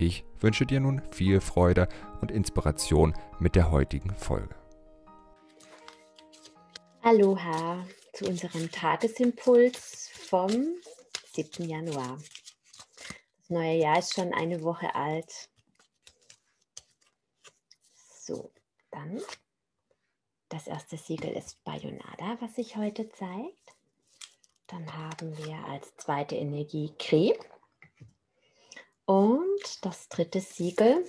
Ich wünsche dir nun viel Freude und Inspiration mit der heutigen Folge. Aloha zu unserem Tagesimpuls vom 7. Januar. Das neue Jahr ist schon eine Woche alt. So, dann das erste Siegel ist Bayonada, was sich heute zeigt. Dann haben wir als zweite Energie Kri. Und das dritte Siegel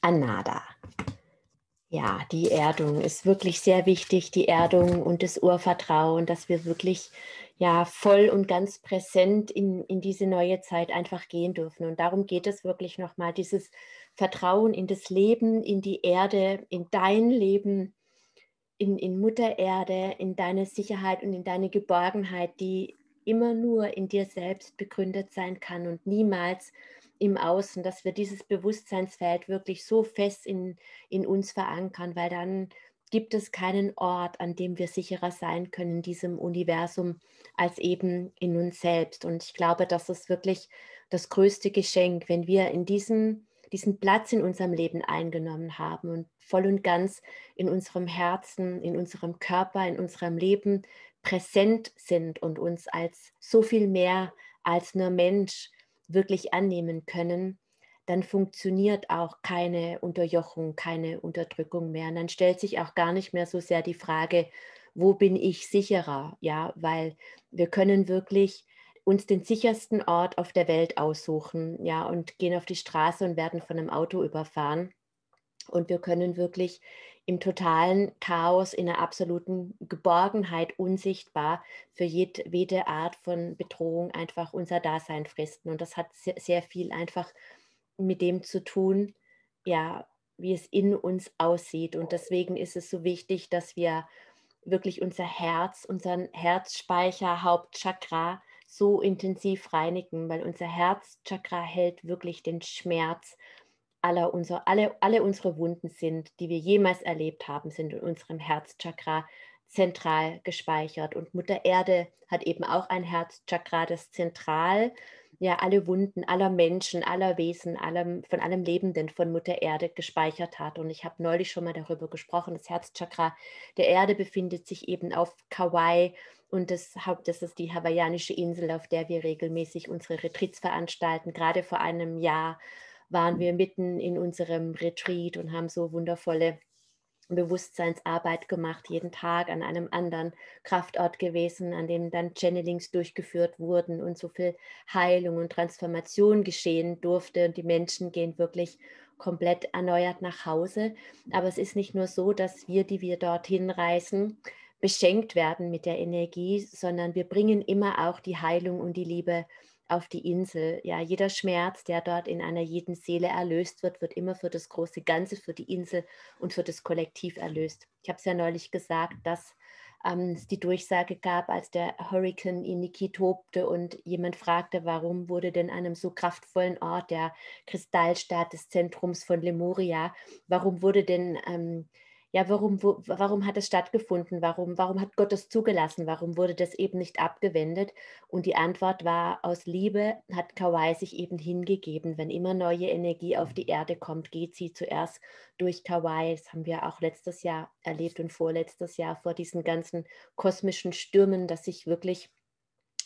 Anada. Ja, die Erdung ist wirklich sehr wichtig, die Erdung und das Urvertrauen, dass wir wirklich ja voll und ganz präsent in, in diese neue Zeit einfach gehen dürfen. Und darum geht es wirklich nochmal, dieses Vertrauen in das Leben, in die Erde, in dein Leben, in, in Mutter Erde, in deine Sicherheit und in deine Geborgenheit, die immer nur in dir selbst begründet sein kann und niemals im Außen, dass wir dieses Bewusstseinsfeld wirklich so fest in, in uns verankern, weil dann gibt es keinen Ort, an dem wir sicherer sein können in diesem Universum als eben in uns selbst. Und ich glaube, das ist wirklich das größte Geschenk, wenn wir in diesem, diesen Platz in unserem Leben eingenommen haben und voll und ganz in unserem Herzen, in unserem Körper, in unserem Leben präsent sind und uns als so viel mehr als nur Mensch wirklich annehmen können, dann funktioniert auch keine Unterjochung, keine Unterdrückung mehr. Und dann stellt sich auch gar nicht mehr so sehr die Frage, wo bin ich sicherer? Ja, weil wir können wirklich uns den sichersten Ort auf der Welt aussuchen, ja, und gehen auf die Straße und werden von einem Auto überfahren. Und wir können wirklich im totalen Chaos, in einer absoluten Geborgenheit unsichtbar für jede Art von Bedrohung einfach unser Dasein fristen. Und das hat sehr, sehr viel einfach mit dem zu tun, ja, wie es in uns aussieht. Und deswegen ist es so wichtig, dass wir wirklich unser Herz, unseren Herzspeicher, Hauptchakra so intensiv reinigen, weil unser Herzchakra hält wirklich den Schmerz aller unser, alle, alle unsere Wunden sind, die wir jemals erlebt haben, sind in unserem Herzchakra zentral gespeichert. Und Mutter Erde hat eben auch ein Herzchakra, das zentral ja alle Wunden aller Menschen, aller Wesen, allem, von allem Lebenden von Mutter Erde gespeichert hat. Und ich habe neulich schon mal darüber gesprochen, das Herzchakra der Erde befindet sich eben auf Kauai und das, das ist die hawaiianische Insel, auf der wir regelmäßig unsere Retreats veranstalten. Gerade vor einem Jahr waren wir mitten in unserem Retreat und haben so wundervolle Bewusstseinsarbeit gemacht, jeden Tag an einem anderen Kraftort gewesen, an dem dann Channelings durchgeführt wurden und so viel Heilung und Transformation geschehen durfte. Und die Menschen gehen wirklich komplett erneuert nach Hause. Aber es ist nicht nur so, dass wir, die wir dorthin reisen, beschenkt werden mit der Energie, sondern wir bringen immer auch die Heilung und die Liebe auf die Insel. Ja, jeder Schmerz, der dort in einer jeden Seele erlöst wird, wird immer für das große Ganze, für die Insel und für das Kollektiv erlöst. Ich habe es ja neulich gesagt, dass ähm, es die Durchsage gab, als der Hurricane in Niki tobte und jemand fragte, warum wurde denn einem so kraftvollen Ort, der Kristallstaat des Zentrums von Lemuria, warum wurde denn ähm, ja, warum, wo, warum hat es stattgefunden? Warum, warum hat Gott es zugelassen? Warum wurde das eben nicht abgewendet? Und die Antwort war, aus Liebe hat Kauai sich eben hingegeben. Wenn immer neue Energie auf die Erde kommt, geht sie zuerst durch Kauai. Das haben wir auch letztes Jahr erlebt und vorletztes Jahr vor diesen ganzen kosmischen Stürmen, dass sich wirklich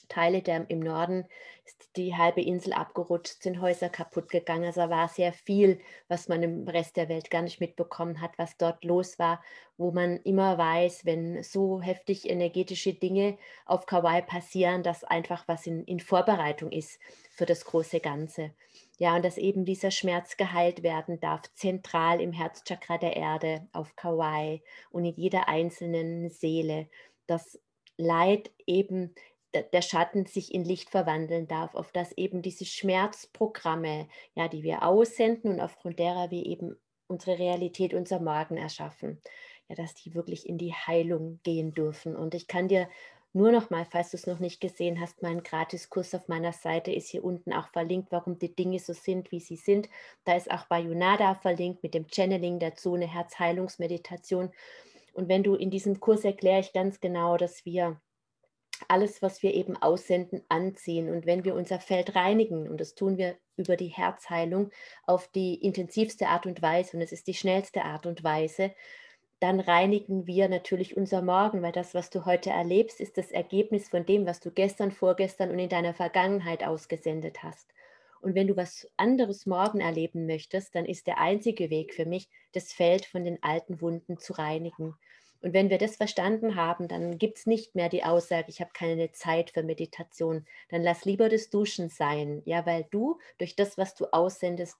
Teile der im Norden ist die halbe Insel abgerutscht, sind Häuser kaputt gegangen. Also war sehr viel, was man im Rest der Welt gar nicht mitbekommen hat, was dort los war, wo man immer weiß, wenn so heftig energetische Dinge auf Kauai passieren, dass einfach was in, in Vorbereitung ist für das große Ganze. Ja, und dass eben dieser Schmerz geheilt werden darf, zentral im Herzchakra der Erde auf Kauai und in jeder einzelnen Seele. Das Leid eben der Schatten sich in Licht verwandeln darf, auf dass eben diese Schmerzprogramme, ja, die wir aussenden und aufgrund derer wir eben unsere Realität, unser Morgen erschaffen, ja, dass die wirklich in die Heilung gehen dürfen. Und ich kann dir nur noch mal, falls du es noch nicht gesehen hast, mein Gratiskurs auf meiner Seite ist hier unten auch verlinkt, warum die Dinge so sind, wie sie sind. Da ist auch Bayonada verlinkt mit dem Channeling dazu, eine Herzheilungsmeditation. Und wenn du in diesem Kurs erkläre ich ganz genau, dass wir alles, was wir eben aussenden, anziehen. Und wenn wir unser Feld reinigen, und das tun wir über die Herzheilung auf die intensivste Art und Weise, und es ist die schnellste Art und Weise, dann reinigen wir natürlich unser Morgen, weil das, was du heute erlebst, ist das Ergebnis von dem, was du gestern, vorgestern und in deiner Vergangenheit ausgesendet hast. Und wenn du was anderes morgen erleben möchtest, dann ist der einzige Weg für mich, das Feld von den alten Wunden zu reinigen. Und wenn wir das verstanden haben, dann gibt es nicht mehr die Aussage, ich habe keine Zeit für Meditation. Dann lass lieber das Duschen sein, ja, weil du durch das, was du aussendest,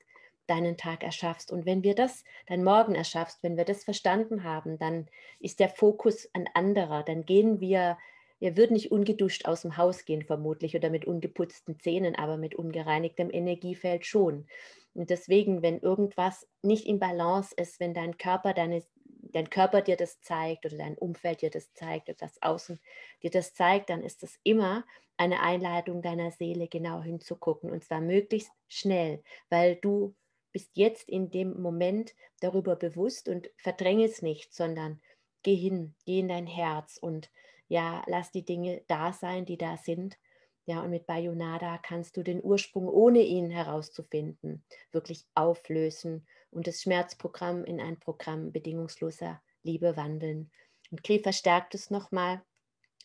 deinen Tag erschaffst. Und wenn wir das, dein Morgen erschaffst, wenn wir das verstanden haben, dann ist der Fokus ein anderer. Dann gehen wir, wir würden nicht ungeduscht aus dem Haus gehen, vermutlich, oder mit ungeputzten Zähnen, aber mit ungereinigtem Energiefeld schon. Und deswegen, wenn irgendwas nicht in Balance ist, wenn dein Körper, deine, dein Körper dir das zeigt oder dein Umfeld dir das zeigt oder das Außen dir das zeigt, dann ist das immer eine Einladung deiner Seele, genau hinzugucken und zwar möglichst schnell, weil du bist jetzt in dem Moment darüber bewusst und verdränge es nicht, sondern geh hin, geh in dein Herz und ja, lass die Dinge da sein, die da sind. Ja, und mit Bayonada kannst du den Ursprung, ohne ihn herauszufinden, wirklich auflösen und das Schmerzprogramm in ein Programm bedingungsloser Liebe wandeln. Und Kri verstärkt es nochmal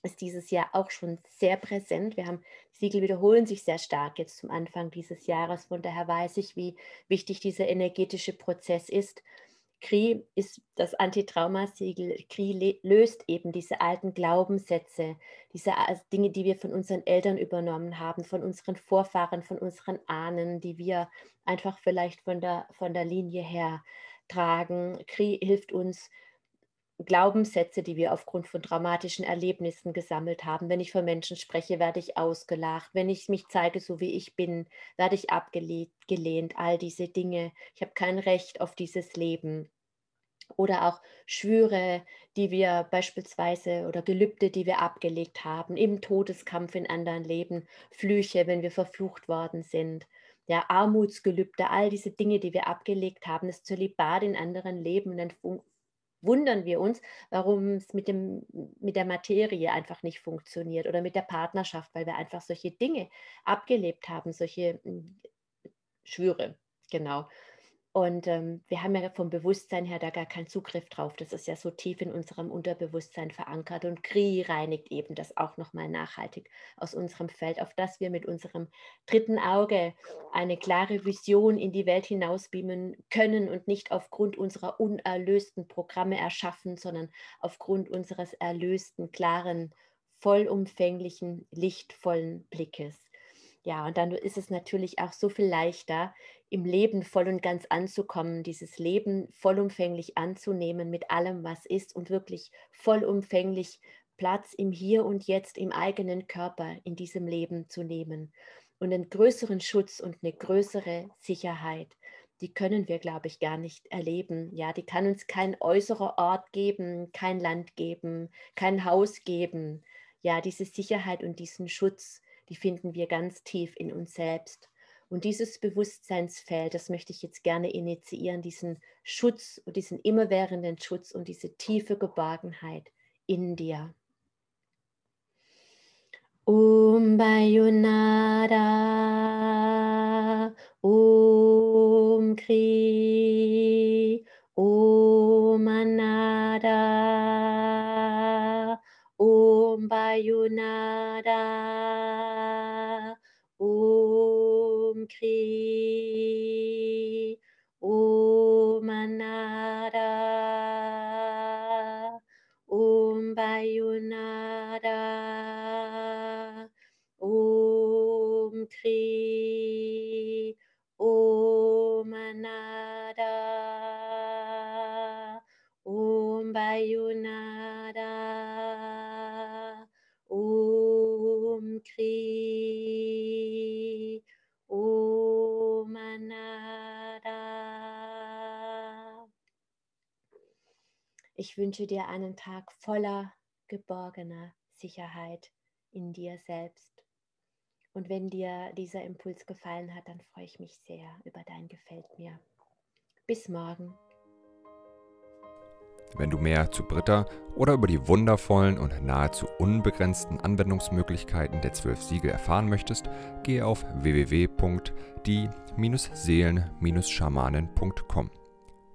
ist dieses Jahr auch schon sehr präsent. Wir haben, die Siegel wiederholen sich sehr stark jetzt zum Anfang dieses Jahres. Von daher weiß ich, wie wichtig dieser energetische Prozess ist. Kri ist das Antitraumasiegel. Kri löst eben diese alten Glaubenssätze, diese Dinge, die wir von unseren Eltern übernommen haben, von unseren Vorfahren, von unseren Ahnen, die wir einfach vielleicht von der, von der Linie her tragen. Kri hilft uns, Glaubenssätze, die wir aufgrund von traumatischen Erlebnissen gesammelt haben. Wenn ich von Menschen spreche, werde ich ausgelacht. Wenn ich mich zeige, so wie ich bin, werde ich abgelehnt. All diese Dinge. Ich habe kein Recht auf dieses Leben. Oder auch Schwüre, die wir beispielsweise oder Gelübde, die wir abgelegt haben, im Todeskampf in anderen Leben, Flüche, wenn wir verflucht worden sind, ja, Armutsgelübde, all diese Dinge, die wir abgelegt haben, das Zölibat in anderen Leben, dann wundern wir uns, warum es mit, dem, mit der Materie einfach nicht funktioniert oder mit der Partnerschaft, weil wir einfach solche Dinge abgelebt haben, solche hm, Schwüre, genau. Und ähm, wir haben ja vom Bewusstsein her da gar keinen Zugriff drauf. Das ist ja so tief in unserem Unterbewusstsein verankert. Und Kri reinigt eben das auch nochmal nachhaltig aus unserem Feld, auf das wir mit unserem dritten Auge eine klare Vision in die Welt hinausbeamen können und nicht aufgrund unserer unerlösten Programme erschaffen, sondern aufgrund unseres erlösten, klaren, vollumfänglichen, lichtvollen Blickes. Ja, und dann ist es natürlich auch so viel leichter, im Leben voll und ganz anzukommen, dieses Leben vollumfänglich anzunehmen mit allem, was ist und wirklich vollumfänglich Platz im Hier und Jetzt im eigenen Körper in diesem Leben zu nehmen. Und einen größeren Schutz und eine größere Sicherheit, die können wir, glaube ich, gar nicht erleben. Ja, die kann uns kein äußerer Ort geben, kein Land geben, kein Haus geben. Ja, diese Sicherheit und diesen Schutz, die finden wir ganz tief in uns selbst. Und dieses Bewusstseinsfeld, das möchte ich jetzt gerne initiieren, diesen Schutz und diesen immerwährenden Schutz und diese tiefe Geborgenheit in dir. Om Bayonada, Om Kri, Om Anada, Om Bayonada, Ich wünsche dir einen Tag voller geborgener Sicherheit in dir selbst. Und wenn dir dieser Impuls gefallen hat, dann freue ich mich sehr über dein Gefällt mir. Bis morgen. Wenn du mehr zu Britta oder über die wundervollen und nahezu unbegrenzten Anwendungsmöglichkeiten der zwölf Siegel erfahren möchtest, gehe auf www.die-seelen-schamanen.com.